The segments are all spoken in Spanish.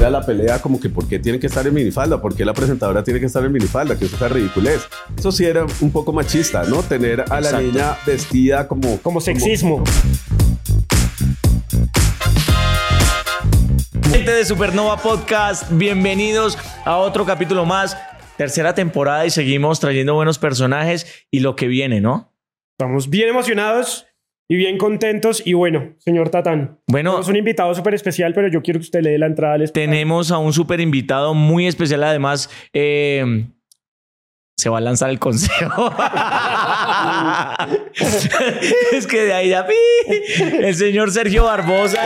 Era la pelea como que por qué tiene que estar en minifalda, por qué la presentadora tiene que estar en minifalda, que eso es ridiculez. Eso sí era un poco machista, ¿no? Tener a la niña vestida como... Como sexismo. Gente de Supernova Podcast, bienvenidos a otro capítulo más, tercera temporada y seguimos trayendo buenos personajes y lo que viene, ¿no? Estamos bien emocionados y bien contentos. Y bueno, señor Tatán, Bueno, es un invitado súper especial, pero yo quiero que usted le dé la entrada al espacio. tenemos a un súper invitado muy especial, además. eh, se va a lanzar el consejo. es que de ahí ya. El señor Sergio Barbosa.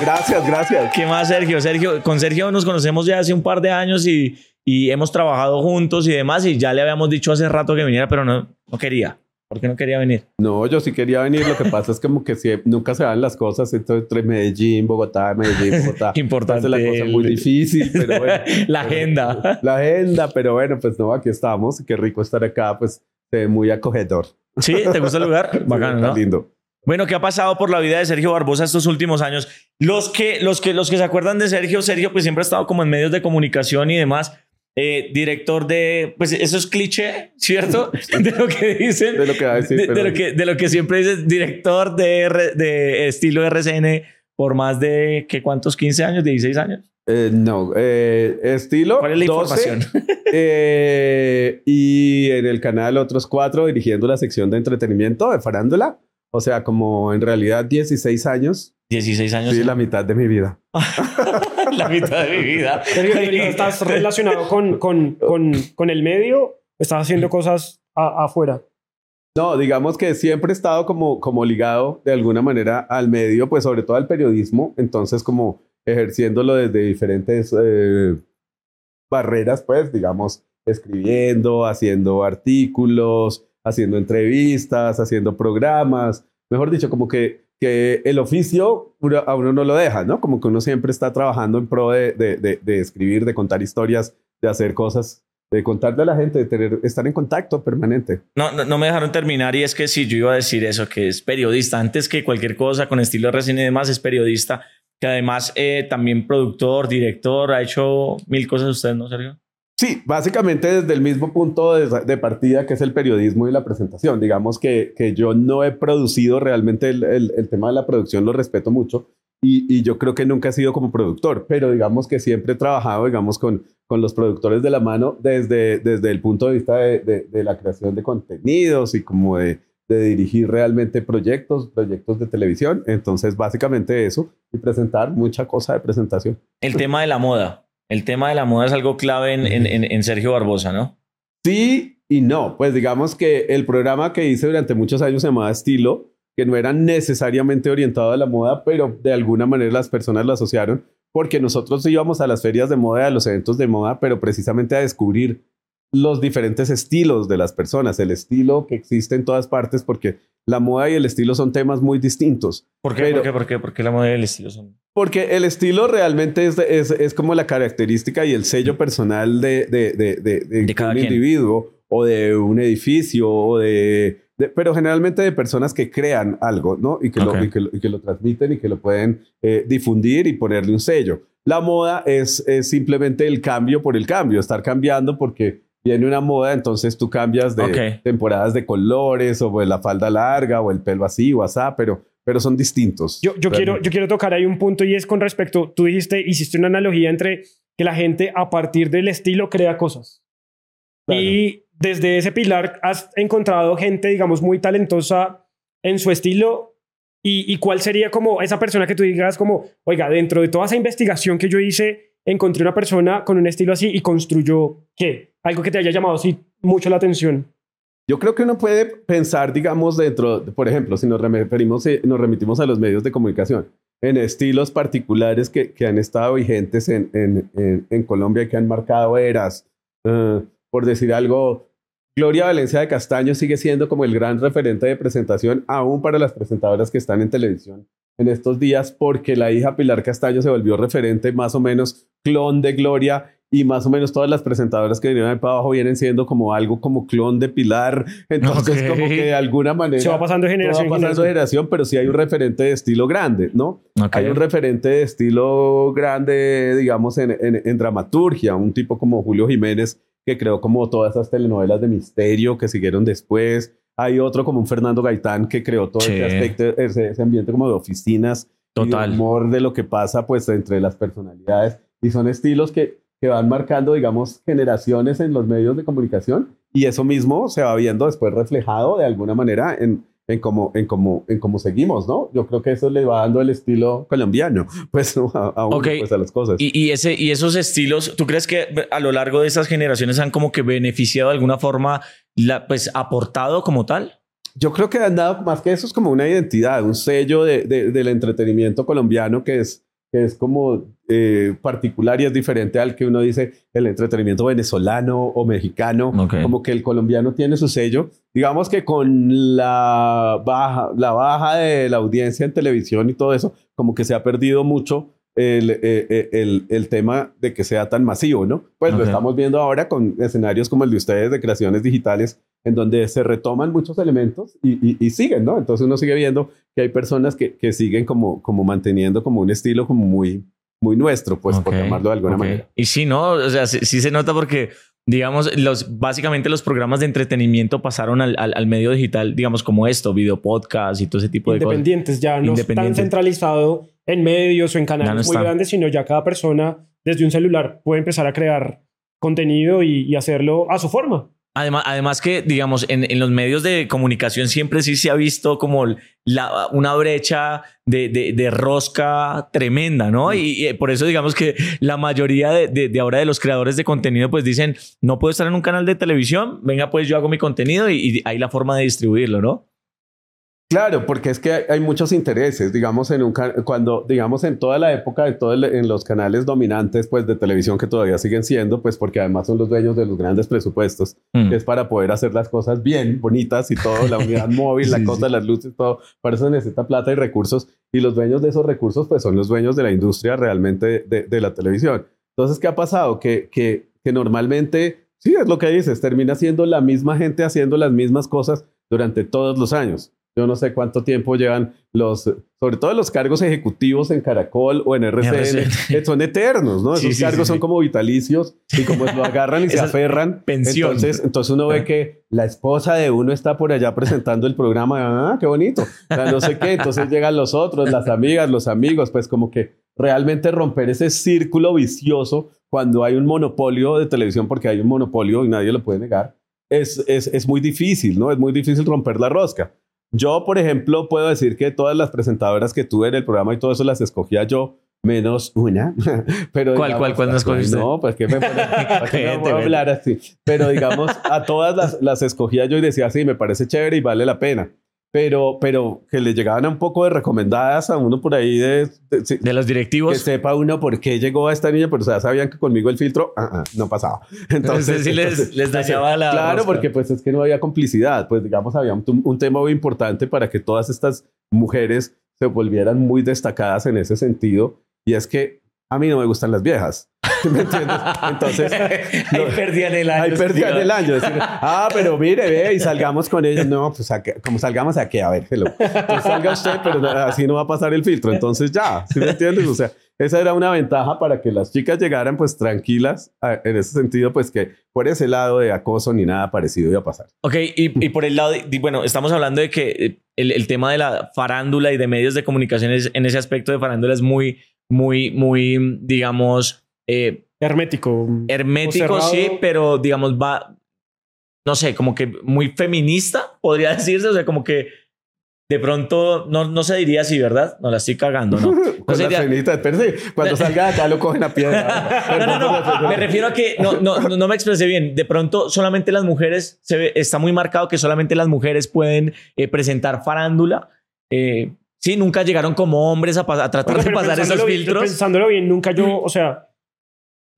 Gracias, gracias. ¿Qué más, Sergio? Sergio, con Sergio nos conocemos ya hace un par de años y, y hemos trabajado juntos y demás. Y ya le habíamos dicho hace rato que viniera, pero no, no quería. ¿Por qué no quería venir? No, yo sí quería venir. Lo que pasa es como que nunca se dan las cosas entonces, entre Medellín, Bogotá, Medellín, Bogotá. Importante la cosa muy difícil, pero bueno. La agenda. La agenda, pero bueno, pues no, aquí estamos. Qué rico estar acá, pues muy acogedor. ¿Sí? ¿Te gusta el lugar? Bacano, Está ¿no? lindo. Bueno, ¿qué ha pasado por la vida de Sergio Barbosa estos últimos años? Los que, los que, los que se acuerdan de Sergio, Sergio pues siempre ha estado como en medios de comunicación y demás. Eh, director de, pues eso es cliché, ¿cierto? De lo que dicen. De lo que decir, de, lo que, de lo que siempre dices, director de, de estilo RCN por más de, ¿qué cuántos? ¿15 años? ¿16 años? Eh, no, eh, estilo. ¿Cuál es la 12, información? eh, y en el canal otros cuatro dirigiendo la sección de entretenimiento de farándula. O sea, como en realidad 16 años. 16 años. Sí, la mitad de mi vida. la mitad de mi vida. Sergio, ¿Estás relacionado con, con, con, con el medio? ¿Estás haciendo cosas a- afuera? No, digamos que siempre he estado como, como ligado de alguna manera al medio, pues sobre todo al periodismo, entonces como ejerciéndolo desde diferentes eh, barreras, pues digamos, escribiendo, haciendo artículos, haciendo entrevistas, haciendo programas, mejor dicho, como que, que el oficio a uno no lo deja, ¿no? Como que uno siempre está trabajando en pro de, de, de- escribir, de contar historias, de hacer cosas, de contarle a la gente, de tener, estar en contacto permanente. No, no, me dejaron terminar y es que sí, yo iba a decir eso, que es periodista, antes que cualquier cosa con estilo recién y demás, es periodista, que además eh, también productor, director, ha hecho mil cosas usted, ¿no, Sergio? Sí, básicamente desde el mismo punto de, partida que es el periodismo y la presentación. Digamos que, que yo no he producido realmente el, el- tema de la producción, lo respeto mucho y, y yo creo que nunca he sido como productor, pero digamos que siempre he trabajado, digamos, con, con los productores de la mano desde, desde el punto de vista de, de- de la creación de contenidos y como de dirigir realmente proyectos, proyectos de televisión. Entonces, básicamente eso y presentar mucha cosa de presentación. El tema de la moda. El tema de la moda es algo clave en, Sergio Barbosa, ¿no? Sí y no. Pues digamos que el programa que hice durante muchos años se llamaba Estilo, que no era necesariamente orientado a la moda, pero de alguna manera las personas lo asociaron porque nosotros íbamos a las ferias de moda, a los eventos de moda, pero precisamente a descubrir los diferentes estilos de las personas, el estilo que existe en todas partes, porque la moda y el estilo son temas muy distintos. ¿Por qué? Pero- ¿Por qué? ¿Por qué? ¿Por qué la moda y el estilo son? Porque el estilo realmente es, es, es como la característica y el sello personal de, de, de, de, cada un quien. individuo o de un edificio o de, Pero generalmente de personas que crean algo, ¿no? Y que, lo, y que, lo, y que lo transmiten y que lo pueden eh, difundir y ponerle un sello. La moda es, es simplemente el cambio por el cambio, estar cambiando porque viene una moda, entonces tú cambias de Ok. temporadas de colores o de la falda larga o el pelo así o asá, pero, pero son distintos. Yo, yo, quiero, yo quiero tocar ahí un punto y es con respecto, tú dijiste, hiciste una analogía entre que la gente a partir del estilo crea cosas. Claro. Y desde ese pilar has encontrado gente, digamos, muy talentosa en su estilo. ¿Y, y cuál sería como esa persona que tú digas como, oiga, dentro de toda esa investigación que yo hice, encontré una persona con un estilo así y construyó, ¿qué? Algo que te haya llamado así mucho la atención. Yo creo que uno puede pensar, digamos, dentro, de- por ejemplo, si nos referimos, eh, nos remitimos a los medios de comunicación, en estilos particulares que, que han estado vigentes en, en, en, Colombia que han marcado eras. Eh, por decir algo, Gloria Valencia de Castaño sigue siendo como el gran referente de presentación, aún para las presentadoras que están en televisión en estos días, porque la hija Pilar Castaño se volvió referente más o menos clon de Gloria y más o menos todas las presentadoras que vinieron ahí para abajo vienen siendo como algo como clon de Pilar. Entonces, como que de alguna manera. Se va pasando generación va en pasando generación. pero sí hay un referente de estilo grande, ¿no? Hay un referente de estilo grande, digamos, en, en- en dramaturgia, un tipo como Julio Jiménez, que creó como todas esas telenovelas de misterio que siguieron después. Hay otro como un Fernando Gaitán que creó todo ese aspecto, ese, ese ambiente como de oficinas y de Total. humor de lo que pasa pues entre las personalidades. Y son estilos que, que van marcando, digamos, generaciones en los medios de comunicación y eso mismo se va viendo después reflejado de alguna manera en, en cómo, en cómo, en cómo seguimos, ¿no? Yo creo que eso le va dando el estilo colombiano, pues, ¿no? a, a uno, pues, a las cosas. Y, y ese, y esos estilos, ¿tú crees que a lo largo de estas generaciones han como que beneficiado de alguna forma, la, pues aportado como tal? Yo creo que han dado más que eso es como una identidad, un sello de, de- del entretenimiento colombiano que es, que es como eh, particular y es diferente al que uno dice el entretenimiento venezolano o mexicano. Como que el colombiano tiene su sello. Digamos que con la baja, la baja de la audiencia en televisión y todo eso, como que se ha perdido mucho el, eh, eh, el, el tema de que sea tan masivo, ¿no? Pues lo estamos viendo ahora con escenarios como el de ustedes de creaciones digitales en donde se retoman muchos elementos y, y- y siguen, ¿no? Entonces uno sigue viendo que hay personas que, que siguen como, como manteniendo como un estilo como muy, muy nuestro, pues por Ok, llamarlo de alguna manera. Y sí, ¿no? O sea, sí, sí se nota porque, digamos, los, básicamente los programas de entretenimiento pasaron al, al, al medio digital, digamos, como esto, video podcast y todo ese tipo de cosas. Independientes, ya no tan centralizado en medios o en no canales muy grandes, sino ya cada persona desde un celular puede empezar a crear contenido y, y hacerlo a su forma. Además, además que, digamos, en, en los medios de comunicación siempre sí se ha visto como la, una brecha de, de, de rosca tremenda, ¿no? Y, y por eso, digamos que la mayoría de, de, de ahora de los creadores de contenido pues dicen, no puedo estar en un canal de televisión, venga pues yo hago mi contenido y, y hay la forma de distribuirlo, ¿no? Claro, porque es que hay, hay muchos intereses, digamos, en un cuando, digamos, en toda la época de todo el- en los canales dominantes, pues, de televisión que todavía siguen siendo, pues, porque además son los dueños de los grandes presupuestos, Mm. que es para poder hacer las cosas bien, bonitas y todo, la unidad móvil, la Sí, cosa, las luces, todo, para eso necesita plata y recursos, y los dueños de esos recursos, pues, son los dueños de la industria realmente de, de la televisión. Entonces, ¿qué ha pasado? Que, que, que normalmente, sí, es lo que dices, termina siendo la misma gente haciendo las mismas cosas durante todos los años. Yo no sé cuánto tiempo llevan los, sobre todo los cargos ejecutivos en Caracol o en RCN, RCN. son eternos, ¿no? Sí, Esos sí, cargos sí, son como vitalicios y como lo agarran y se aferran. pensión. Entonces, entonces uno ve Ah. que la esposa de uno está por allá presentando el programa, ah, qué bonito, O sea, no sé qué, entonces llegan los otros, las amigas, los amigos, pues como que realmente romper ese círculo vicioso cuando hay un monopolio de televisión, porque hay un monopolio y nadie lo puede negar, es, es, es muy difícil, ¿no? Es muy difícil romper la rosca. Yo, por ejemplo, puedo decir que todas las presentadoras que tuve en el programa y todo eso las escogía yo, menos una. Pero ¿Cuál, cuál, cuál no escogiste? No, pues que me pone- ¿para qué me voy a hablar así. Pero digamos, a todas las, las escogía yo y decía, sí, me parece chévere y vale la pena. Pero, pero que le llegaban un poco de recomendadas a uno por ahí de, de- sí, De los que directivos. sepa uno por qué llegó a esta niña, pero sabían que conmigo el filtro ah, ah, no pasaba. Entonces sí les- entonces, les dañaba la Claro, rosca. porque pues es que no había complicidad. Pues digamos, había un, un tema muy importante para que todas estas mujeres se volvieran muy destacadas en ese sentido. Y es que a mí no me gustan las viejas. ¿Me entiendes? Entonces, Ahí perdían el año. Ahí perdían el año. Decir, ah, pero mire, ve, y salgamos con ella. No, pues ¿a qué? como salgamos a qué, a ver, hello. Pues salga usted, pero así no va a pasar el filtro. Entonces ya, ¿sí me entiendes? O sea, esa era una ventaja para que las chicas llegaran pues tranquilas a- en ese sentido, pues que por ese lado de acoso ni nada parecido iba a pasar. Ok, y, y por el lado, de, bueno, estamos hablando de que eh, el, el tema de la farándula y de medios de comunicación es- en ese aspecto de farándula es muy, muy, muy, digamos, eh, Hermético. hermético, sí, pero digamos, va, no sé, como que muy feminista, podría decirse, o sea, como que de pronto no, no se diría así, ¿verdad? No la estoy cagando, ¿no? Con sería- sí, cuando salga de acá lo cogen a piedra. No, no, no. Me refiero a que no, no, no, no me expresé bien. De pronto, solamente las mujeres, se ve- está muy marcado que solamente las mujeres pueden eh, presentar farándula. Eh, sí, nunca llegaron como hombres a, a tratar Oiga, de pasar esos bien- filtros. Pensándolo bien, nunca yo, o sea,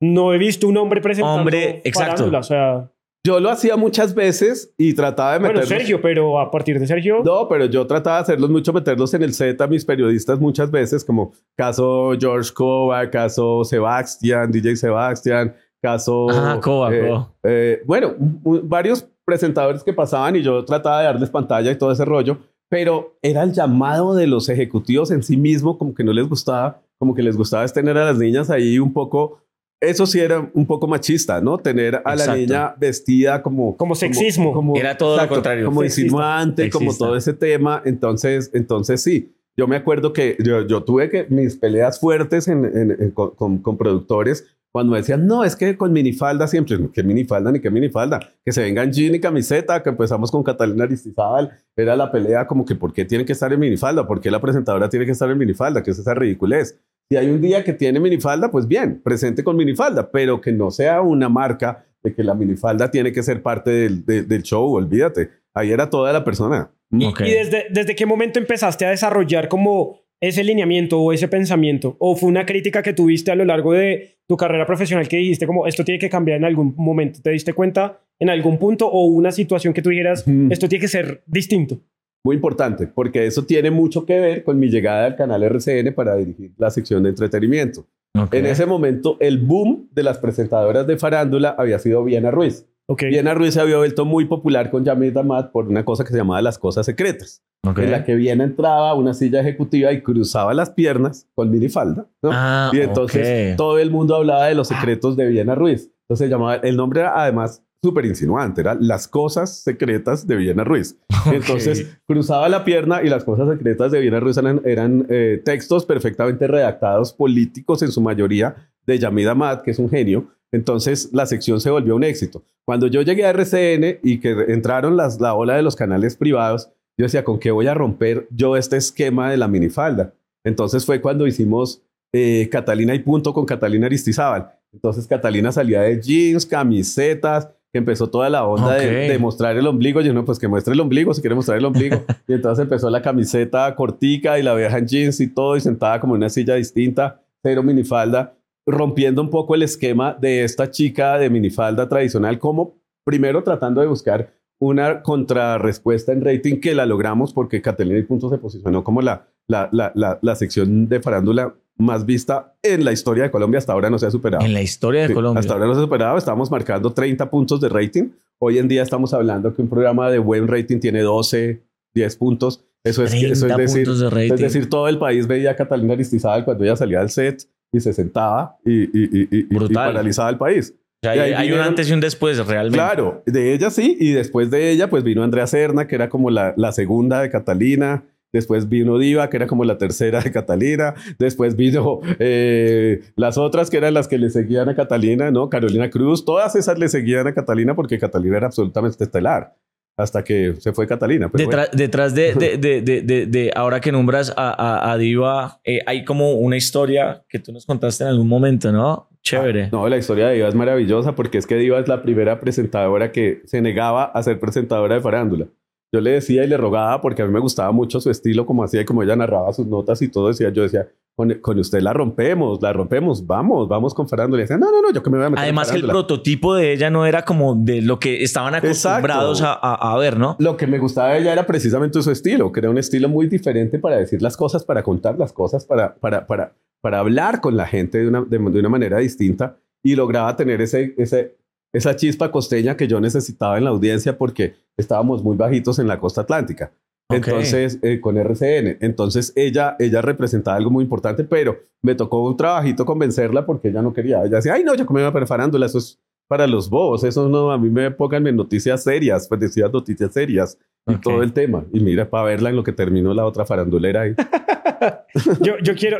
no he visto un hombre presentando Hombre, exacto. O sea, Yo lo hacía muchas veces y trataba de bueno, meterlos. Sergio, pero a partir de Sergio, No, pero yo trataba de hacerlos mucho, meterlos en el set a mis periodistas muchas veces, como caso George Cova, caso Sebastián, DJ Sebastián, caso... Ah, Coba, eh, eh, bueno, varios presentadores que pasaban y yo trataba de darles pantalla y todo ese rollo, pero era el llamado de los ejecutivos en sí mismo, como que no les gustaba, como que les gustaba tener a las niñas ahí un poco... Eso sí era un poco machista, ¿no? Tener a la Exacto. niña vestida como... Como sexismo. Era todo lo contrario. Como Sexista. insinuante, como todo ese tema. Entonces, entonces sí. Yo me acuerdo que yo, yo tuve que mis peleas fuertes en, en- en- con, con- con productores cuando me decían, no, es que con minifalda siempre, ¿qué minifalda ni qué minifalda? Que se vengan jean y camiseta, que empezamos con Catalina Aristizábal, era la pelea como que ¿por qué tiene que estar en minifalda? ¿Por qué la presentadora tiene que estar en minifalda? ¿Qué es esa ridiculez? Si hay un día que tiene minifalda, pues bien, presente con minifalda, pero que no sea una marca de que la minifalda tiene que ser parte del, de- del show, olvídate. Ahí era toda la persona. ¿Y, Ok. y desde, desde qué momento empezaste a desarrollar como ese lineamiento o ese pensamiento? ¿O fue una crítica que tuviste a lo largo de tu carrera profesional que dijiste como esto tiene que cambiar en algún momento? ¿Te diste cuenta en algún punto o una situación que tú dijeras Ujú. esto tiene que ser distinto? Muy importante, porque eso tiene mucho que ver con mi llegada al canal RCN para dirigir la sección de entretenimiento. Ok. En ese momento, el boom de las presentadoras de farándula había sido Viena Ruiz. Ok. Viena Ruiz se había vuelto muy popular con Yamid Damat por una cosa que se llamaba las cosas secretas, Ok. en la que Viena entraba a una silla ejecutiva y cruzaba las piernas con minifalda. ¿no? Ah, y entonces todo el mundo hablaba de los secretos de Viena Ruiz. Entonces se llamaba, el nombre era además súper insinuante, era Las cosas secretas de Viena Ruiz. Entonces cruzaba la pierna y las cosas secretas de Viena Ruiz eran, eran, eh, textos perfectamente redactados, políticos en su mayoría, de Yamid Ahmad, que es un genio. Entonces la sección se volvió un éxito. Cuando yo llegué a RCN y que entraron las, la ola de los canales privados, yo decía, ¿con qué voy a romper yo este esquema de la minifalda? Entonces fue cuando hicimos eh, Catalina y punto con Catalina Aristizábal. Entonces Catalina salía de jeans, camisetas, que empezó toda la onda de, Ok. de mostrar el ombligo. Yo no, pues que muestre el ombligo si quiere mostrar el ombligo. y entonces empezó la camiseta cortica y la vieja en jeans y todo y sentada como en una silla distinta, cero minifalda, rompiendo un poco el esquema de esta chica de minifalda tradicional, como primero tratando de buscar una contrarrespuesta en rating que la logramos porque Catalina y Punto se posicionó como la, la, la, la, la sección de farándula más vista en la historia de Colombia. Hasta ahora no se ha superado. En la historia de Sí, Colombia. Hasta ahora no se ha superado. Estábamos marcando 30 puntos de rating. Hoy en día estamos hablando que un programa de buen rating tiene 12, 10 puntos. Eso es, eso es 30 decir, puntos de rating. es decir, todo el país veía a Catalina Aristizábal cuando ella salía del set y se sentaba y, y, y, y- paralizaba el país. O sea, hay, hay un antes y un después, realmente. Claro, de ella sí, y después de ella, pues vino Andrea Serna, que era como la, la segunda de Catalina. Después vino Diva, que era como la tercera de Catalina. Después vino eh, las otras, que eran las que le seguían a Catalina, ¿no? Carolina Cruz. Todas esas le seguían a Catalina porque Catalina era absolutamente estelar. Hasta que se fue Catalina. pero Detrás, detrás de, de, de, de, de- de- ahora que nombras a, a, a Diva, eh, hay como una historia que tú nos contaste en algún momento, ¿no? Chévere. No, la historia de Diva es maravillosa porque es que Diva es la primera presentadora que se negaba a ser presentadora de farándula. Yo le decía y le rogaba porque a mí me gustaba mucho su estilo, como hacía y como ella narraba sus notas y todo. Decía, yo decía, con, con usted la rompemos, la rompemos, vamos, vamos con farándula. Y decía, no, no, no, yo que me voy a meter Además que el farándula". prototipo de ella no era como de lo que estaban acostumbrados a, a- a ver, ¿no? Lo que me gustaba de ella era precisamente su estilo, que era un estilo muy diferente para decir las cosas, para contar las cosas, para, para, para, para hablar con la gente de una, de, de una manera distinta y lograba tener ese, ese, esa chispa costeña que yo necesitaba en la audiencia porque estábamos muy bajitos en la costa atlántica. Ok. Entonces, eh, con RCN. Entonces, ella, ella representaba algo muy importante, pero me tocó un trabajito convencerla porque ella no quería. Ella decía, ay, no, yo como iba para farándula, eso es para los bobos, eso no, a mí me pongan en noticias serias, pues decía noticias serias y todo el tema. Y mira, para verla en lo que terminó la otra farandulera ahí. Yo, yo quiero...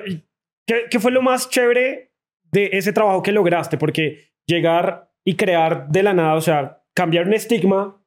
¿qué, ¿Qué fue lo más chévere de ese trabajo que lograste? Porque llegar y crear de la nada, o sea, cambiar un estigma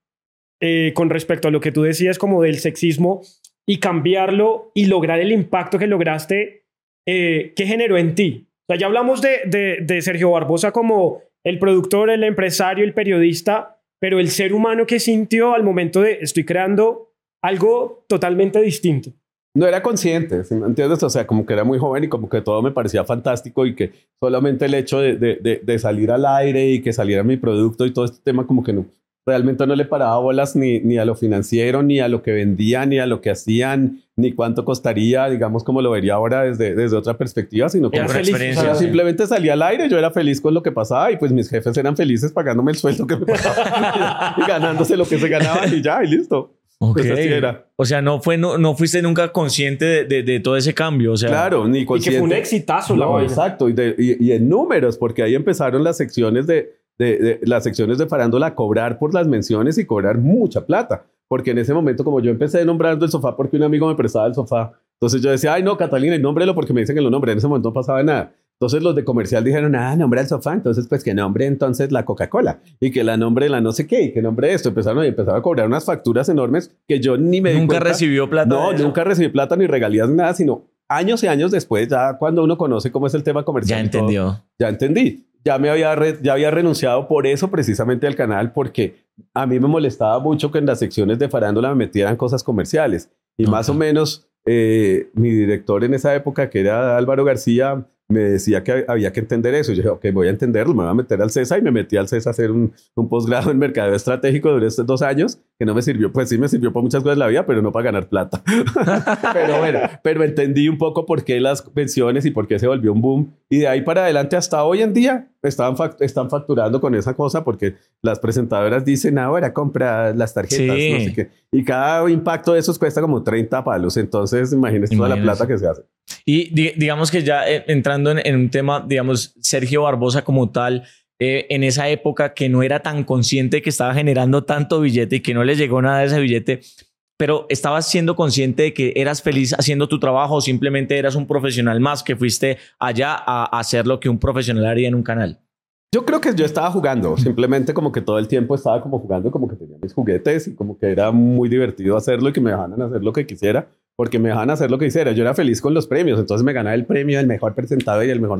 eh, con respecto a lo que tú decías como del sexismo y cambiarlo y lograr el impacto que lograste, eh, ¿qué generó en ti? O ya hablamos de, de Sergio Barbosa como el productor, el empresario, el periodista, pero el ser humano que sintió al momento de estoy creando algo totalmente distinto. No era consciente, ¿sí me ¿entiendes? O sea, como que era muy joven y como que todo me parecía fantástico y que solamente el hecho de, de, de, de salir al aire y que saliera mi producto y todo este tema como que no, realmente no le paraba bolas ni, ni a lo financiero, ni a lo que vendían, ni a lo que hacían, ni cuánto costaría, digamos, como lo vería ahora desde, desde otra perspectiva, sino que Era feliz, experiencia, o sea, sí. simplemente salía al aire, yo era feliz con lo que pasaba y pues mis jefes eran felices pagándome el sueldo que me pasaba y ganándose lo que se ganaba y ya, y listo. Ok. Pues así era. O sea, no, fue, no, no fuiste nunca consciente de, de- de todo ese cambio. O sea, Claro, ni Y que consciente. fue un exitazo la No, exacto, y, de- y- y en números, porque ahí empezaron las secciones de, de- de- las secciones de farándula a cobrar por las menciones y cobrar mucha plata. Porque en ese momento, como yo empecé nombrando el sofá porque un amigo me prestaba el sofá, entonces yo decía, ay no, Catalina, nómbrelo porque me dicen que lo nombre. En ese momento no pasaba nada. Entonces los de comercial dijeron, ah, nombra el sofá, entonces pues que nombre entonces la Coca-Cola y que la nombre la no sé qué y que nombre esto. Empezaron y empezaron a cobrar unas facturas enormes que yo ni me di nunca cuenta. recibió plata. No, nunca recibí plata ni regalías ni nada, sino años y años después, ya cuando uno conoce cómo es el tema comercial. Ya todo, entendió. ya entendí. Ya me había, re- ya había renunciado por eso precisamente al canal, porque a mí me molestaba mucho que en las secciones de farándula me metieran cosas comerciales. Y más o menos eh, mi director en esa época, que era Álvaro García, me decía que había que entender eso. Yo dije, ok, voy a entenderlo, me voy a meter al CESA y me metí al CESA a hacer un, un posgrado en mercadeo estratégico durante estos dos años, que no me sirvió, pues sí me sirvió para muchas cosas en la vida, pero no para ganar plata. pero bueno, pero entendí un poco por qué las pensiones y por qué se volvió un boom. Y de ahí para adelante hasta hoy en día estaban fac- están facturando con esa cosa porque las presentadoras dicen ahora compra las tarjetas, Sí. no sé qué. Y cada impacto de esos cuesta como 30 palos. Entonces, imagínense toda la plata que se hace. Y di- digamos que ya eh, entrando en, en un tema, digamos, Sergio Barbosa como tal, eh, en esa época que no era tan consciente que estaba generando tanto billete y que no le llegó nada de ese billete, pero estabas siendo consciente de que eras feliz haciendo tu trabajo o simplemente eras un profesional más que fuiste allá a hacer lo que un profesional haría en un canal. Yo creo que yo estaba jugando, simplemente como que todo el tiempo estaba como jugando, como que tenía mis juguetes y como que era muy divertido hacerlo y que me dejaran hacer lo que quisiera, porque me dejaban hacer lo que quisiera. Yo era feliz con los premios, entonces me ganaba el premio del mejor presentador y el mejor...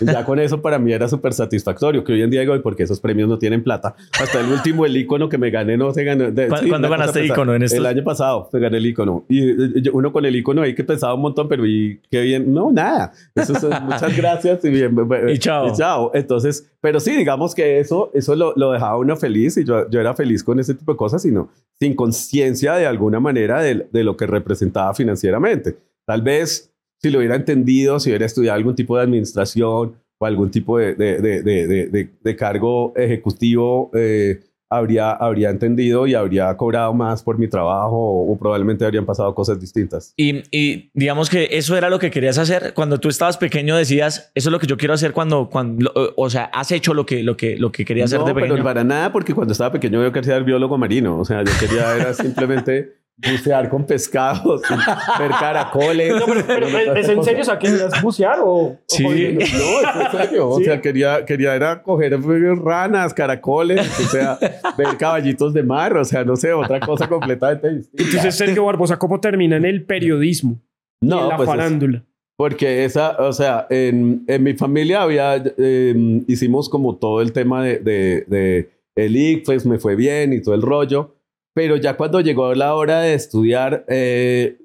Y ya con eso para mí era súper satisfactorio, que hoy en día digo, "¿Y por qué esos premios no tienen plata? Hasta el último, el icono que me gané no se ganó. de- ¿Cu- sí, cuándo ganaste ícono en estos? El año pasado se gané el icono. Y eh, yo- uno con el icono ahí que pesaba un montón, pero y qué bien. No, nada. Eso es- muchas gracias y bien. Y chao. Y chao. Entonces, pero sí, digamos que eso, eso lo, lo dejaba uno feliz y yo, yo era feliz con ese tipo de cosas, sino sin conciencia de alguna manera de, de lo que representaba financieramente. Tal vez si lo hubiera entendido, si hubiera estudiado algún tipo de administración o algún tipo de, de, de, de, cargo ejecutivo, eh, habría, habría entendido y habría cobrado más por mi trabajo o, o probablemente habrían pasado cosas distintas. Y, y digamos que eso era lo que querías hacer cuando tú estabas pequeño decías eso es lo que yo quiero hacer cuando cuando lo- o sea has hecho lo que lo que lo que querías hacer no, de pero pequeño para nada, porque cuando estaba pequeño yo quería ser biólogo marino. O sea, yo quería era simplemente bucear con pescados, ver caracoles. No, pero, pero, Bueno, ¿es en serio? O sea, ¿querías bucear o...? Sí. o- No, es en serio. O Sí. sea, quería, quería era coger ranas, caracoles, o sea, ver caballitos de mar, o sea, no sé, otra cosa completamente distinta. Entonces, Sergio Barbosa, ¿cómo termina en el periodismo? y en la pues es- farándula. porque esa, o sea, en, en mi familia había, eh, hicimos como todo el tema de, de, de el ICFES, me fue bien y todo el rollo, pero ya cuando llegó la hora de estudiar, eh,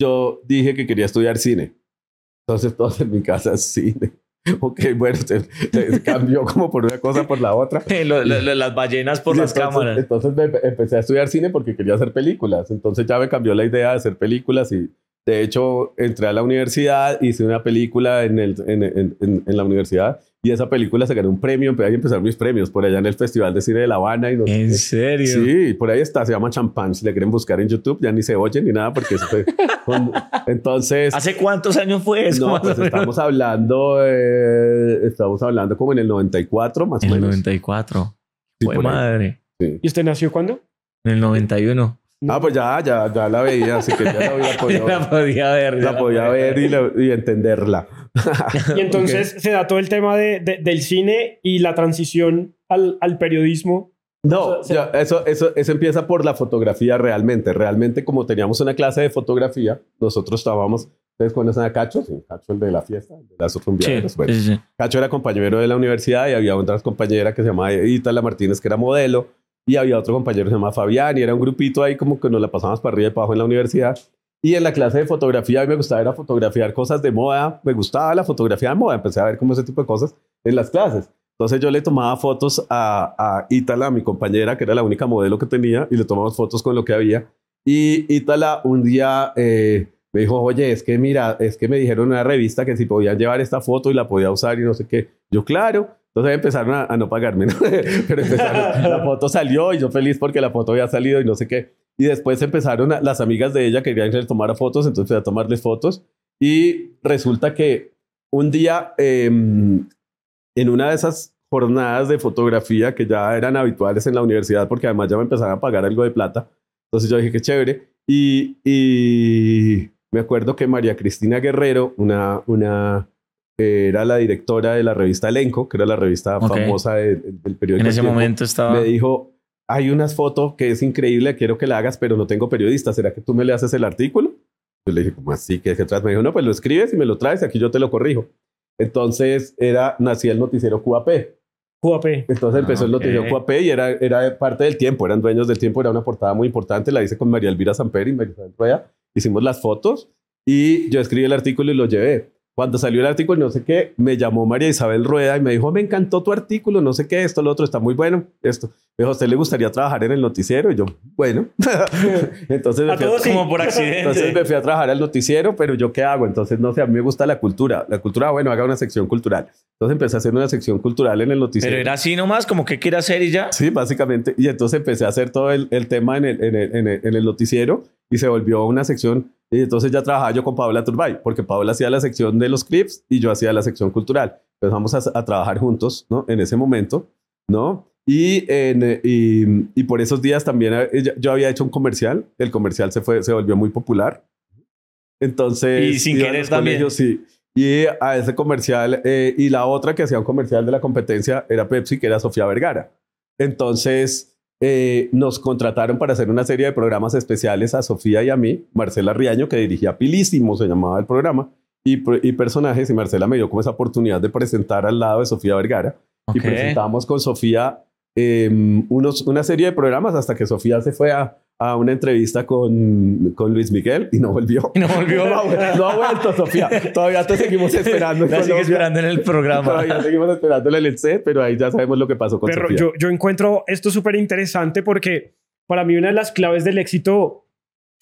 yo dije que quería estudiar cine. Entonces todos en mi casa cine. Ok, bueno, se, se cambió como por una cosa por la otra. Lo- lo- lo- las ballenas por Sí, las entonces, cámaras Entonces me empe- empecé a estudiar cine porque quería hacer películas. Entonces ya me cambió la idea de hacer películas y de hecho entré a la universidad, hice una película en, el, en- en- en la universidad y esa película se ganó un premio. Ahí empezaron mis premios por allá en el Festival de Cine de La Habana. Y no en serio Sí, por ahí está, se llama Champán. Si le quieren buscar en YouTube, ya ni se oyen ni nada porque eso fue. con- Entonces. hace cuántos años fue eso No, pues menos? estamos hablando, eh, estamos hablando como en el 94 más o en el menos. 94 Sí, madre Sí. ¿Y usted nació cuándo? en el 91 Ah, pues ya, ya, ya la veía, así que ya la había podido, la podía ver la podía ver y, la- y entenderla. Y entonces se da todo el tema de, de- del cine y la transición al, al periodismo. No, O sea, ya, eso, eso, eso empieza por la fotografía realmente. Realmente, como teníamos una clase de fotografía, nosotros estábamos. ¿Ustedes conocen a Cacho? Sí, Cacho, el de la fiesta, el de las sí. Bueno, sí, sí. Cacho era compañero de la universidad y había otra compañera que se llamaba Itala Martínez, que era modelo, y había otro compañero que se llamaba Fabián, y era un grupito ahí como que nos la pasábamos para arriba y para abajo en la universidad. Y en la clase de fotografía a mí me gustaba era fotografiar cosas de moda, me gustaba la fotografía de moda, empecé a ver como ese tipo de cosas en las clases. Entonces yo le tomaba fotos a, a Ítala, mi compañera, que era la única modelo que tenía, y le tomamos fotos con lo que había. Y Ítala un día eh, me dijo, oye, es que mira, es que me dijeron en una revista que si podían llevar esta foto y la podía usar y no sé qué. Yo, claro. Entonces empezaron a, a no pagarme, ¿no? pero empezaron, la foto salió y yo feliz porque la foto había salido y no sé qué. Y después empezaron, a- las amigas de ella querían que le tomara fotos, entonces a tomarles fotos. Y resulta que un día, eh, en una de esas jornadas de fotografía que ya eran habituales en la universidad, porque además ya me empezaron a pagar algo de plata, entonces yo dije, qué chévere. Y, y me acuerdo que María Cristina Guerrero, una, una, eh, era la directora de la revista Elenco, que era la revista Ok. famosa de- del periódico. En ese Tiempo, momento estaba. me dijo, hay unas fotos que es increíble, quiero que la hagas, pero no tengo periodista. ¿Será que tú me le haces el artículo? Yo le dije, ¿cómo así? ¿Qué es que traes? Me dijo, no, pues lo escribes y me lo traes y aquí yo te lo corrijo. Entonces era, nacía el noticiero QAP. QAP. Entonces empezó el Ah, noticiero QAP y era, era parte del tiempo, eran dueños del tiempo, era una portada muy importante. La hice con María Elvira Samper y María Rueda. Hicimos las fotos y yo escribí el artículo y lo llevé. Cuando salió el artículo, no sé qué, me llamó María Isabel Rueda y me dijo, me encantó tu artículo, no sé qué, esto, lo otro, está muy bueno, esto. Me dijo, ¿a usted le gustaría trabajar en el noticiero? Y yo, bueno. Entonces me A fui a- todos sí. Como por accidente. entonces me fui a trabajar al noticiero, pero yo qué hago? Entonces, no sé, a mí me gusta la cultura. La cultura, bueno, haga una sección cultural. Entonces empecé a hacer una sección cultural en el noticiero. Pero era así nomás, como que quiere hacer y ya. Sí, básicamente. Y entonces empecé a hacer todo el, el tema en el, en, el, en, el, en el noticiero y se volvió una sección. Y entonces ya trabajaba yo con Paola Turbay, porque Paola hacía la sección de los clips y yo hacía la sección cultural. Empezamos a, a trabajar juntos, ¿no? En ese momento, ¿no? Y, en, y, y por esos días también eh, yo- había hecho un comercial. El comercial se, fue, se volvió muy popular. Entonces... Y sin querer también. sí. Y a ese comercial, eh, y la otra que hacía un comercial de la competencia era Pepsi, que era Sofía Vergara. Entonces eh, nos contrataron para hacer una serie de programas especiales a Sofía y a mí, Marcela Riaño, que dirigía Pilísimo, se llamaba el programa, y, personajes, y Marcela me dio como esa oportunidad de presentar al lado de Sofía Vergara. Y presentamos con Sofía eh, unos, una serie de programas hasta que Sofía se fue a, a una entrevista con, con Luis Miguel y no volvió. Y no volvió. No, no ha vuelto, Sofía. Todavía te seguimos esperando. en sigue esperando en el programa. Todavía seguimos esperándole en el set, pero ahí ya sabemos lo que pasó con Pero Sofía. yo, yo encuentro esto súper interesante porque para mí una de las claves del éxito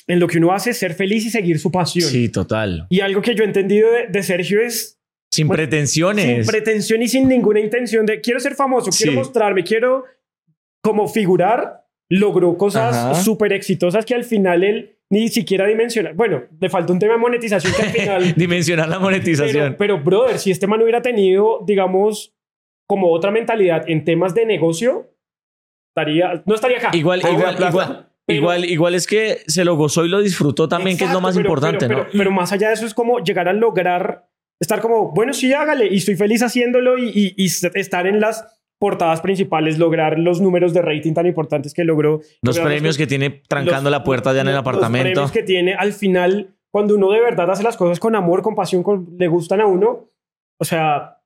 en lo que uno hace es ser feliz y seguir su pasión. Sí, total. Y algo que yo he entendido de, de Sergio es Sin Bueno, pretensiones. sin pretensión y sin ninguna intención de quiero ser famoso, quiero Sí. mostrarme, quiero como figurar, logró cosas súper exitosas que al final él ni siquiera dimensiona. Bueno, le falta un tema de monetización que al final... Dimensionar la monetización. pero, pero, brother, si este man hubiera tenido, digamos, como otra mentalidad en temas de negocio, estaría, no estaría acá. igual, igual, plaza. igual, Pero- igual, igual es que se lo gozó y lo disfrutó también, que es lo Exacto, más pero- importante, pero, ¿no? Pero más allá de eso es como llegar a lograr estar como, bueno, sí, hágale, y estoy feliz haciéndolo y, y- y estar en las portadas principales, lograr los números de rating tan importantes que logró. Los premios que tiene trancando los- la puerta ya en el apartamento. Los premios que tiene al final, cuando uno de verdad hace las cosas con amor, con pasión, con, le gustan a uno, o sea,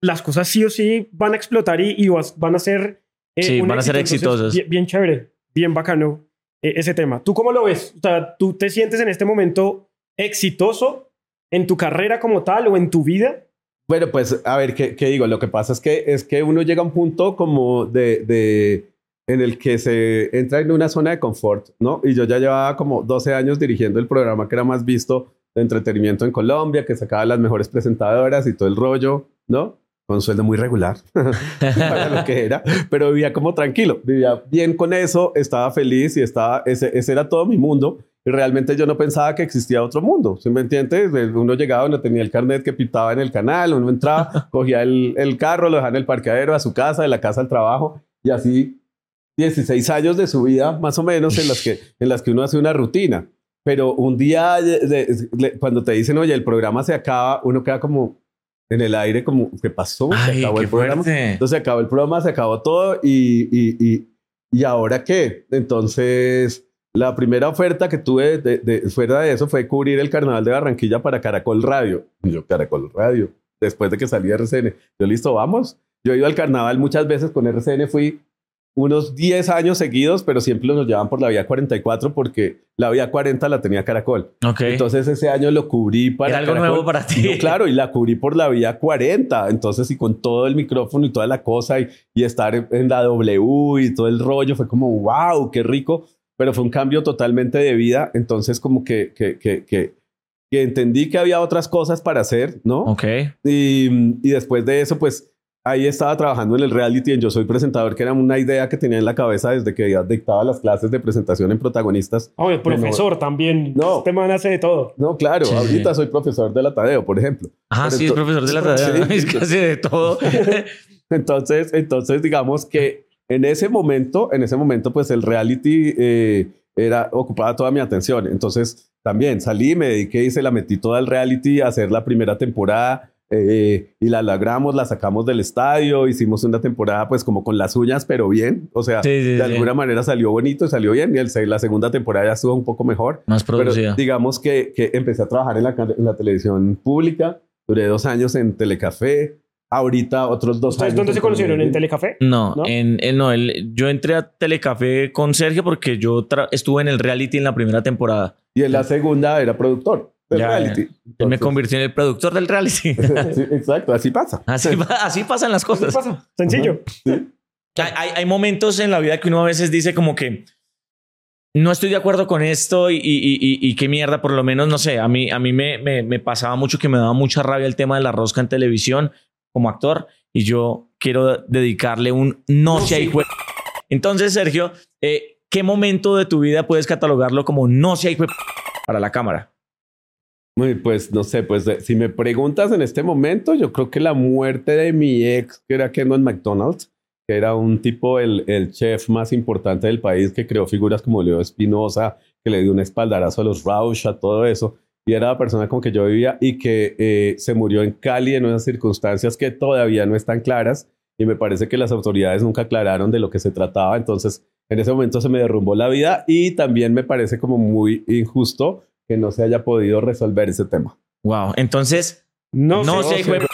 las cosas sí o sí van a explotar y, y van a ser... eh, Sí, van a ser éxito. Entonces, exitosas. Bien, bien chévere, bien bacano eh, ese tema. ¿Tú cómo lo ves? O sea, ¿tú te sientes en este momento exitoso en tu carrera como tal o en tu vida? Bueno, pues a ver, ¿qué, qué digo? Lo que pasa es que, es que uno llega a un punto como de, de- en el que se entra en una zona de confort, ¿no? Y yo ya llevaba como 12 años dirigiendo el programa que era más visto de entretenimiento en Colombia, que sacaba las mejores presentadoras y todo el rollo, ¿no? Con sueldo muy regular para lo que era, pero vivía como tranquilo, vivía bien con eso, estaba feliz y estaba, ese, ese era todo mi mundo. Y realmente yo no pensaba que existía otro mundo, ¿sí me entiendes? Uno llegaba, uno tenía el carnet que pitaba en el canal, uno entraba, cogía el, el carro, lo dejaba en el parqueadero a su casa, de la casa al trabajo, y así 16 años de su vida, más o menos, en las que, en las que uno hace una rutina. Pero un día, cuando te dicen, oye, el programa se acaba, uno queda como en el aire, como, ¿qué pasó? Se Ay, acabó qué el programa. fuerte. Entonces se acabó el programa, se acabó todo y, y, y, ¿y ahora qué? Entonces, la primera oferta que tuve de, de- fuera de eso fue cubrir el carnaval de Barranquilla para Caracol Radio. Y yo, Caracol Radio, después de que salí de RCN. Yo, listo, vamos. Yo he ido al carnaval muchas veces con RCN, fui unos 10 años seguidos, pero siempre nos llevaban por la vía 44 porque la vía 40 la tenía Caracol. Ok. Entonces ese año lo cubrí para Era algo Caracol. nuevo para ti. Claro, y la cubrí por la vía 40. Entonces, y con todo el micrófono y toda la cosa y, y estar en la W y todo el rollo, fue como, wow, qué rico. Pero fue un cambio totalmente de vida. Entonces, como que, que, que, que, que entendí que había otras cosas para hacer, ¿no? Ok. Y, y después de eso, pues ahí estaba trabajando en el reality en Yo Soy Presentador, que era una idea que tenía en la cabeza desde que ya dictaba las clases de presentación en protagonistas. Oh, el profesor también. No. Este man hace de todo. No, claro, Sí, ahorita soy profesor de la Tadeo, por ejemplo. Ah, Pero sí, es profesor de la tarea. ¿no? Sí, Es casi de todo. Entonces, entonces digamos que en ese momento, en ese momento, pues el reality eh, era ocupaba toda mi atención. Entonces, también salí, me dediqué y se la metí toda al reality a hacer la primera temporada eh, y la logramos, la sacamos del estadio, hicimos una temporada pues como con las uñas, pero bien. O sea, Sí, sí, de sí. alguna manera salió bonito, salió bien y el, la segunda temporada ya estuvo un poco mejor. Más Pero producida. digamos que, que empecé a trabajar en la, en la televisión pública, duré dos años en Telecafé, ahorita otros dos ¿Ustedes años. dónde se conocieron? ¿En Tele Telecafé? No, ¿No? En, en- no el- yo entré a Telecafé con Sergio porque yo estuve en el reality en la primera temporada. Y en la segunda era productor del Ya, reality. Él me Entonces- convirtió en el productor del reality. Sí, exacto, así pasa. así, así pasan las ¿Qué cosas. pasa? Sencillo. Hay, hay- hay momentos en la vida que uno a veces dice como que no estoy de acuerdo con esto y, y- y- y qué mierda, por lo menos, no sé, a mí, a mí me, me- me pasaba mucho que me daba mucha rabia el tema de la rosca en televisión como actor y yo quiero dedicarle un no, No, sea sí. hijo Entonces, Sergio, eh, ¿qué momento de tu vida puedes catalogarlo como no sea hijo para la cámara? Muy, pues no sé, pues si me preguntas en este momento, yo creo que la muerte de mi ex, que era Kendall McDonald's, que era un tipo, el, el chef más importante del país, que creó figuras como Leo Espinosa, que le dio un espaldarazo a los Rausch, a todo eso, y era la persona con que yo vivía y que eh, se murió en Cali en unas circunstancias que todavía no están claras, y me parece que las autoridades nunca aclararon de lo que se trataba, entonces en ese momento se me derrumbó la vida y también me parece como muy injusto que no se haya podido resolver ese tema. Wow. Entonces, No, no, sé. de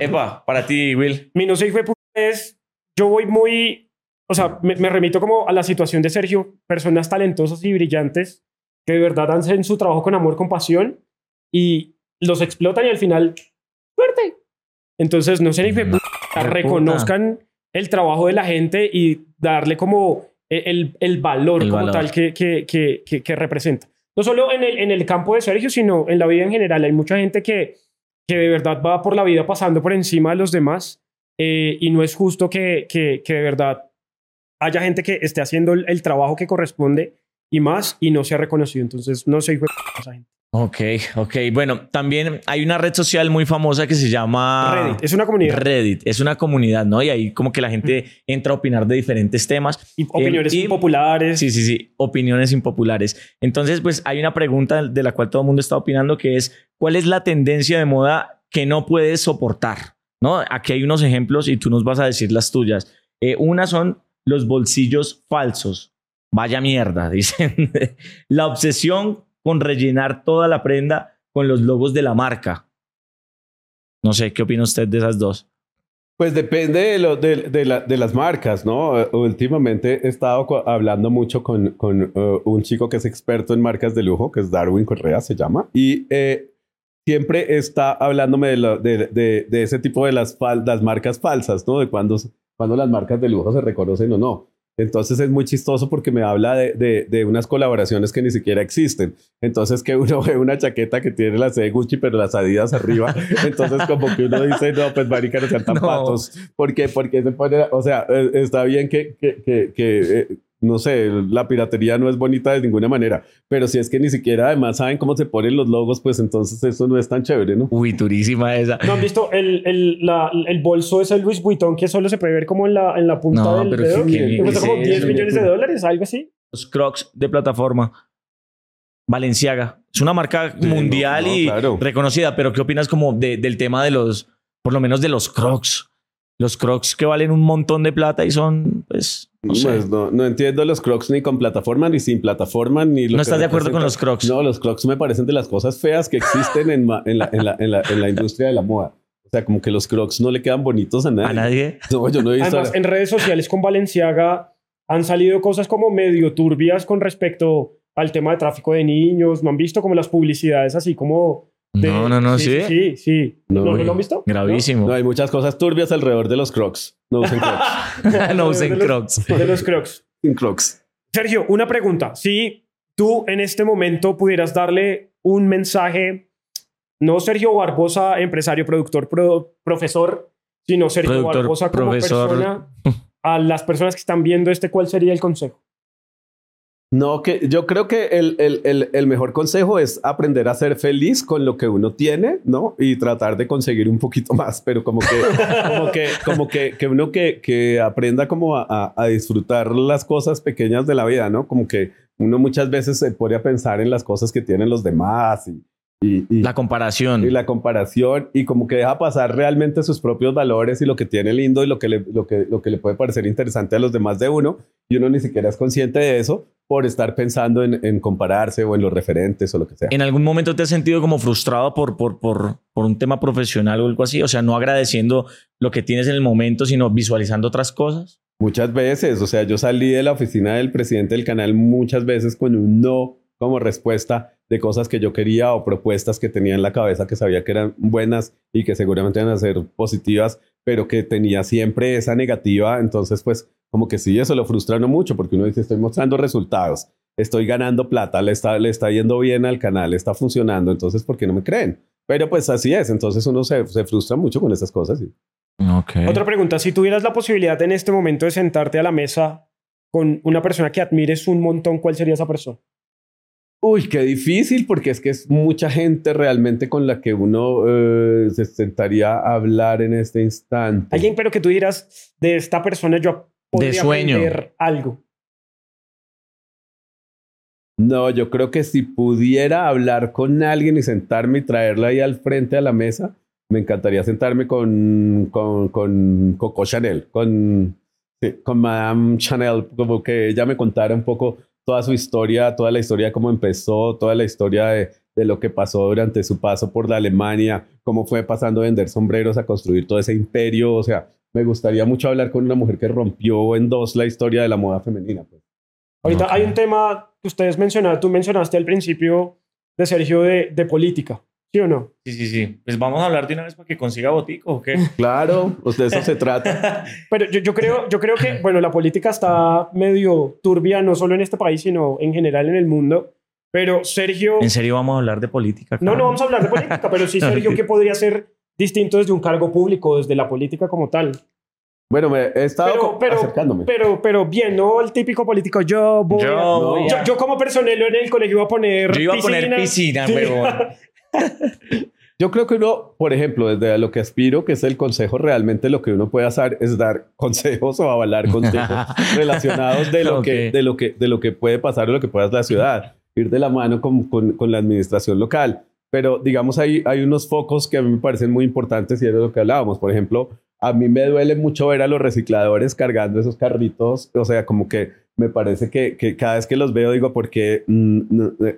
Epa, para ti, Will. Mi no sé hijo de puta es. Yo voy muy. O sea, me, me remito como a la situación de Sergio. Personas talentosas y brillantes que de verdad hacen su trabajo con amor, con pasión y los explotan y al final. ¡Suerte! Entonces, no puta. hijo de Reconozcan el trabajo de la gente y darle como el, el valor El como valor. tal que, que, que, que, que representa. No solo en el, en el campo de Sergio, sino en la vida en general. Hay mucha gente que, que de verdad va por la vida pasando por encima de los demás eh, y no es justo que, que, que de verdad haya gente que esté haciendo el, el trabajo que corresponde y más y no sea reconocido. Entonces, no de p- esa gente. Ok, ok. Bueno, también hay una red social muy famosa que se llama Reddit es una comunidad Reddit. Es una comunidad, ¿no? Y ahí como que la gente entra a opinar de diferentes temas. y opiniones y- impopulares. Sí, sí, sí. Opiniones impopulares. Entonces, pues hay una pregunta de la cual todo el mundo está opinando que es, ¿cuál es la tendencia de moda que no puedes soportar? ¿No? Aquí hay unos ejemplos y tú nos vas a decir las tuyas. Eh, una son los bolsillos falsos. Vaya mierda, dicen. la obsesión con rellenar toda la prenda con los logos de la marca. No sé, ¿qué opina usted de esas dos? Pues depende de, lo, de, de la- de las marcas, ¿no? Eh, Últimamente he estado hablando mucho con, con eh, un chico que es experto en marcas de lujo, que es Darwin Correa, se llama, y eh, siempre está hablándome de, de, ese tipo de las, las marcas falsas, ¿no? De cuando, cuando las marcas de lujo se reconocen o no. Entonces es muy chistoso porque me habla de, de, de unas colaboraciones que ni siquiera existen. Entonces que uno ve una chaqueta que tiene la C de Gucci, pero las Adidas arriba. Entonces como que uno dice, no, pues marica, no sean tan No. patos. ¿Por qué? Porque se pone, o sea, eh, está bien que, que, que, que, eh, no sé, la piratería no es bonita de ninguna manera, pero si es que ni siquiera además saben cómo se ponen los logos, pues entonces eso no es tan chévere, ¿no? Uy, durísima esa. ¿No han visto el, el, la- el bolso ese Louis Vuitton que solo se puede ver como en la, en la punta No, del pero dedo? qué- Que cuesta como es 10 eso? millones de dólares, algo así. Los Crocs de plataforma. Valenciaga. Es una marca Sí, mundial no, no, y claro. reconocida, pero ¿qué opinas como de- del tema de los, por lo menos de los Crocs? Los Crocs que valen un montón de plata y son, pues, no sé. Pues no, no entiendo los crocs ni con plataforma, ni sin plataforma, ni lo ¿No estás de acuerdo con los Crocs? No, los crocs me parecen de las cosas feas que existen en, ma- en, la, en, la, en, la, en la industria de la moda. O sea, como que los crocs no le quedan bonitos a nadie. ¿A nadie? No, yo no he visto. Además, en redes sociales con Valenciaga han salido cosas como medio turbias con respecto al tema de tráfico de niños. ¿No han visto como las publicidades así como... de- No, no, no, sí. ¿sí? Sí, sí. No, ¿No, ¿no güey. lo han visto? Gravísimo. No, hay muchas cosas turbias alrededor de los crocs. No usen crocs. no usen crocs. De los crocs. Sin crocs. Sergio, una pregunta. Si tú en este momento pudieras darle un mensaje, no Sergio Barbosa, empresario, productor, pro- profesor, sino Sergio Productor, Barbosa como profesor. persona, a las personas que están viendo este, ¿cuál sería el consejo? No, que yo creo que el, el, el, el mejor consejo es aprender a ser feliz con lo que uno tiene, ¿no? Y tratar de conseguir un poquito más, pero como que, como que, como que, que uno que, que aprenda como a, a- disfrutar las cosas pequeñas de la vida, ¿no? Como que uno muchas veces se pone a pensar en las cosas que tienen los demás y, y, y- La comparación. y la comparación y como que deja pasar realmente sus propios valores y lo que tiene lindo y lo que le, lo que, lo que le puede parecer interesante a los demás de uno y uno ni siquiera es consciente de eso por estar pensando en, en compararse o en los referentes o lo que sea. ¿En algún momento te has sentido como frustrado por, por, por, por un tema profesional o algo así? O sea, no agradeciendo lo que tienes en el momento, sino visualizando otras cosas. Muchas veces, o sea, yo salí de la oficina del presidente del canal muchas veces con un no como respuesta de cosas que yo quería o propuestas que tenía en la cabeza que sabía que eran buenas y que seguramente iban a ser positivas, pero que tenía siempre esa negativa. Entonces, pues, como que sí, eso lo frustra a uno mucho porque uno dice, estoy mostrando resultados, estoy ganando plata, le está, le está yendo bien al canal, está funcionando, entonces, ¿por qué no me creen? Pero pues así es, entonces uno se, se frustra mucho con esas cosas. sí. Ok. Otra pregunta, si tuvieras la posibilidad en este momento de sentarte a la mesa con una persona que admires un montón, ¿cuál sería esa persona? Uy, qué difícil, porque es que es mucha gente realmente con la que uno eh, se sentaría a hablar en este instante. Alguien, pero que tú dirás, de esta persona yo podría sueño. aprender algo. No, yo creo que si pudiera hablar con alguien y sentarme y traerla ahí al frente a la mesa, me encantaría sentarme con, con, con Coco Chanel, con, con Madame Chanel, como que ella me contara un poco toda su historia, toda la historia de cómo empezó, toda la historia de, de lo que pasó durante su paso por la Alemania, cómo fue pasando de vender sombreros a construir todo ese imperio. O sea, me gustaría mucho hablar con una mujer que rompió en dos la historia de la moda femenina. Pues. Ahorita hay un tema que ustedes mencionaron, tú mencionaste al principio de Sergio de, de política, ¿sí o no? Sí, sí, sí. Pues vamos a hablar de una vez para que consiga botico o qué. Claro, pues de eso se trata. Pero yo, yo creo, yo creo que, bueno, la política está medio turbia, no solo en este país, sino en general en el mundo. Pero Sergio... ¿En serio vamos a hablar de política? acá? No, no vamos a hablar de política, pero sí, Sergio, ¿qué podría ser distinto desde un cargo público, desde la política como tal? Bueno, me he estado Pero, pero, acercándome. pero, pero bien, ¿no? El típico político, yo voy Yo a- voy yo, a- yo como personero en el colegio iba a poner Yo iba a poner piscina, Sí. huevón. Yo creo que uno, por ejemplo, desde lo que aspiro, que es el consejo, realmente lo que uno puede hacer es dar consejos o avalar consejos relacionados de lo, que, Ok. de, lo que, de lo que puede pasar o lo que pueda hacer la ciudad, ir de la mano con, con, con la administración local. Pero digamos, hay, hay unos focos que a mí me parecen muy importantes y es de lo que hablábamos. Por ejemplo, a mí me duele mucho ver a los recicladores cargando esos carritos, o sea, como que me parece que, que cada vez que los veo digo, porque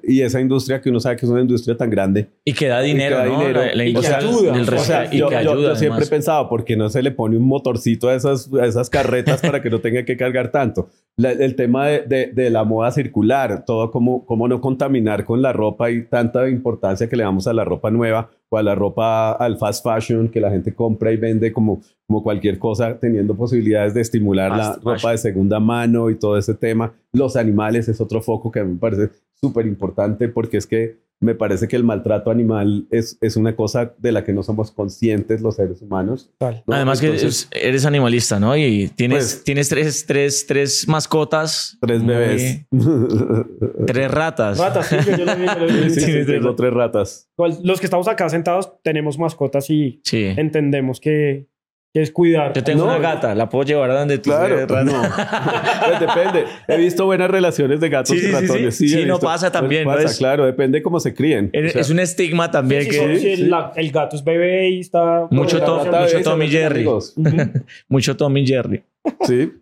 y esa industria que uno sabe que es una industria tan grande, Y que da dinero, da ¿no? dinero. La, la Y que industria ayuda. del O sea, y yo, que yo- ayuda. yo siempre he pensado, ¿por qué no se le pone un motorcito a esas, a esas carretas para que no tenga que cargar tanto? La- el tema de, de- de la moda circular, todo como, cómo no contaminar con la ropa y tanta importancia que le damos a la ropa nueva o a la ropa, al fast fashion que la gente compra y vende como, como cualquier cosa, teniendo posibilidades de estimular la ropa de segunda mano y todo ese tema. Los animales es otro foco que a mí me parece súper importante porque es que me parece que el maltrato animal es, es una cosa de la que no somos conscientes los seres humanos. Tal. ¿no? Además que Entonces, eres animalista, ¿no? Y tienes, Pues- tienes tres, tres, tres mascotas. tres bebés. Tres ratas. Ratas, sí, yo, lo vi, yo lo vi. Sí, sí, Sí, sí, tengo tres ratas. Cual- Los que estamos acá sentados tenemos mascotas y Sí. entendemos que, que es cuidar. Yo tengo No. una gata, la puedo llevar a donde tú Claro, rata. no. Pues depende. He visto buenas relaciones de gatos Sí, y sí, sí, sí. ratones. Sí, no visto. pasa también, Pasa, ¿no? Es- claro, depende cómo se críen. Es, O sea, es un estigma también Sí, que sí, sí, sí. la- el gato es bebé y está... Mucho mucho Tom y vuelven Jerry. amigos. Ujú. mucho Tom y Jerry. Sí.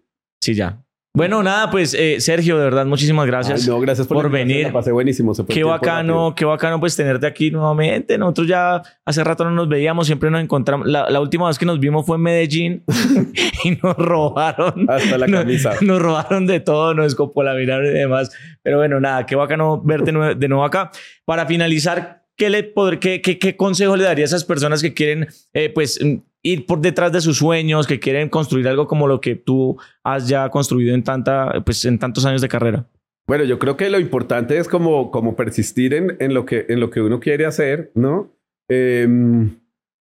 Sí, ya. Bueno, nada, pues eh, Sergio, de verdad, muchísimas gracias. Ay, no, gracias por, la venir. La pasé buenísimo. se Qué bacano, qué bacano pues tenerte aquí nuevamente. Nosotros ya hace rato no nos veíamos, siempre nos encontramos. La, la última vez que nos vimos fue en Medellín y nos robaron. Hasta la camisa. Nos, robaron de todo, nos escopolaminaron y demás. Pero bueno, nada, qué bacano verte de nuevo acá. Para finalizar, ¿qué, le qué, qué, qué consejo le daría a esas personas que quieren eh, pues ir por detrás de sus sueños, que quieren construir algo como lo que tú has ya construido en, tanta, pues, en tantos años de carrera? Bueno, yo creo que lo importante es como, como persistir en, en, lo que, en lo que uno quiere hacer, ¿no? Em,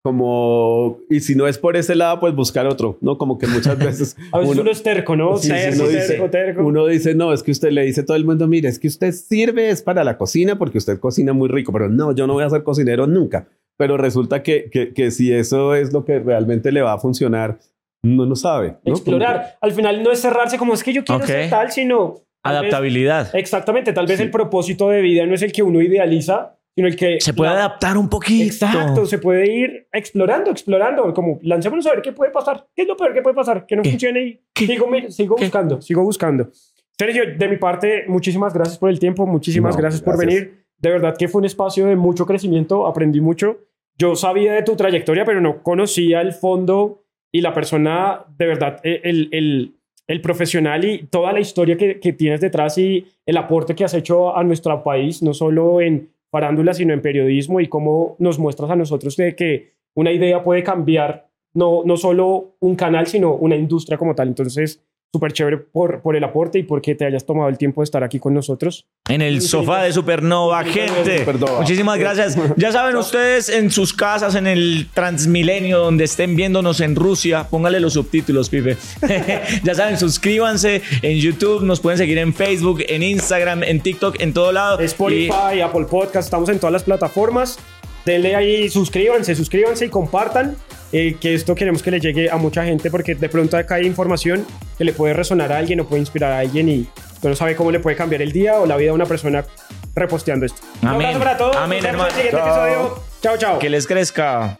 como, y si no es por ese lado, pues buscar otro, ¿no? Como que muchas veces A veces uno, uno es terco, ¿no? Sí, sí, terco, uno dice- terco, terco. uno dice, no, es que usted le dice a todo el mundo, mire, es que usted sirve es para la cocina porque usted cocina muy rico, pero no, yo no voy a ser cocinero nunca. Pero resulta que, que, que si eso es lo que realmente le va a funcionar, no lo sabe. ¿no? Explorar. Al final no es cerrarse como es que yo quiero Ok. ser tal, sino... tal vez- Adaptabilidad. Exactamente, tal vez el propósito de vida no es el que uno idealiza, sino el que... Se puede la- adaptar un poquito. Exacto, se puede ir explorando, explorando, como lancémonos a ver qué puede pasar, qué es lo peor que puede pasar, que no ¿Qué? funcione y ¿Qué? sigo, mi- sigo ¿Qué? buscando, sigo buscando. Sergio, de mi parte, muchísimas gracias por el tiempo, muchísimas No, gracias, por gracias. venir. De verdad que fue un espacio de mucho crecimiento, aprendí mucho. Yo sabía de tu trayectoria, pero no conocía el fondo y la persona, de verdad, eh, el, el, el profesional y toda la historia que, que tienes detrás y el aporte que has hecho a nuestro país, no solo en farándula, sino en periodismo y cómo nos muestras a nosotros de que una idea puede cambiar no, no solo un canal, sino una industria como tal. Entonces, súper chévere por, por el aporte y porque te hayas tomado el tiempo de estar aquí con nosotros. En el sofá de Supernova, gente. Muchísimas gracias. Ya saben ustedes en sus casas, en el Transmilenio, donde estén viéndonos en Rusia, póngale los subtítulos, pipe. ya saben, suscríbanse en YouTube, nos pueden seguir en Facebook, en Instagram, en TikTok, en todo lado. Spotify, Apple Podcast, estamos en todas las plataformas. Denle ahí, suscríbanse, suscríbanse y compartan. eh, que esto queremos que le llegue a mucha gente porque de pronto acá hay información que le puede resonar a alguien o puede inspirar a alguien y no sabe cómo le puede cambiar el día o la vida a una persona reposteando esto. Un Amén. abrazo para todos. Amén, Nos vemos en el hermano. siguiente Chao. episodio. Chao, chao. que les crezca.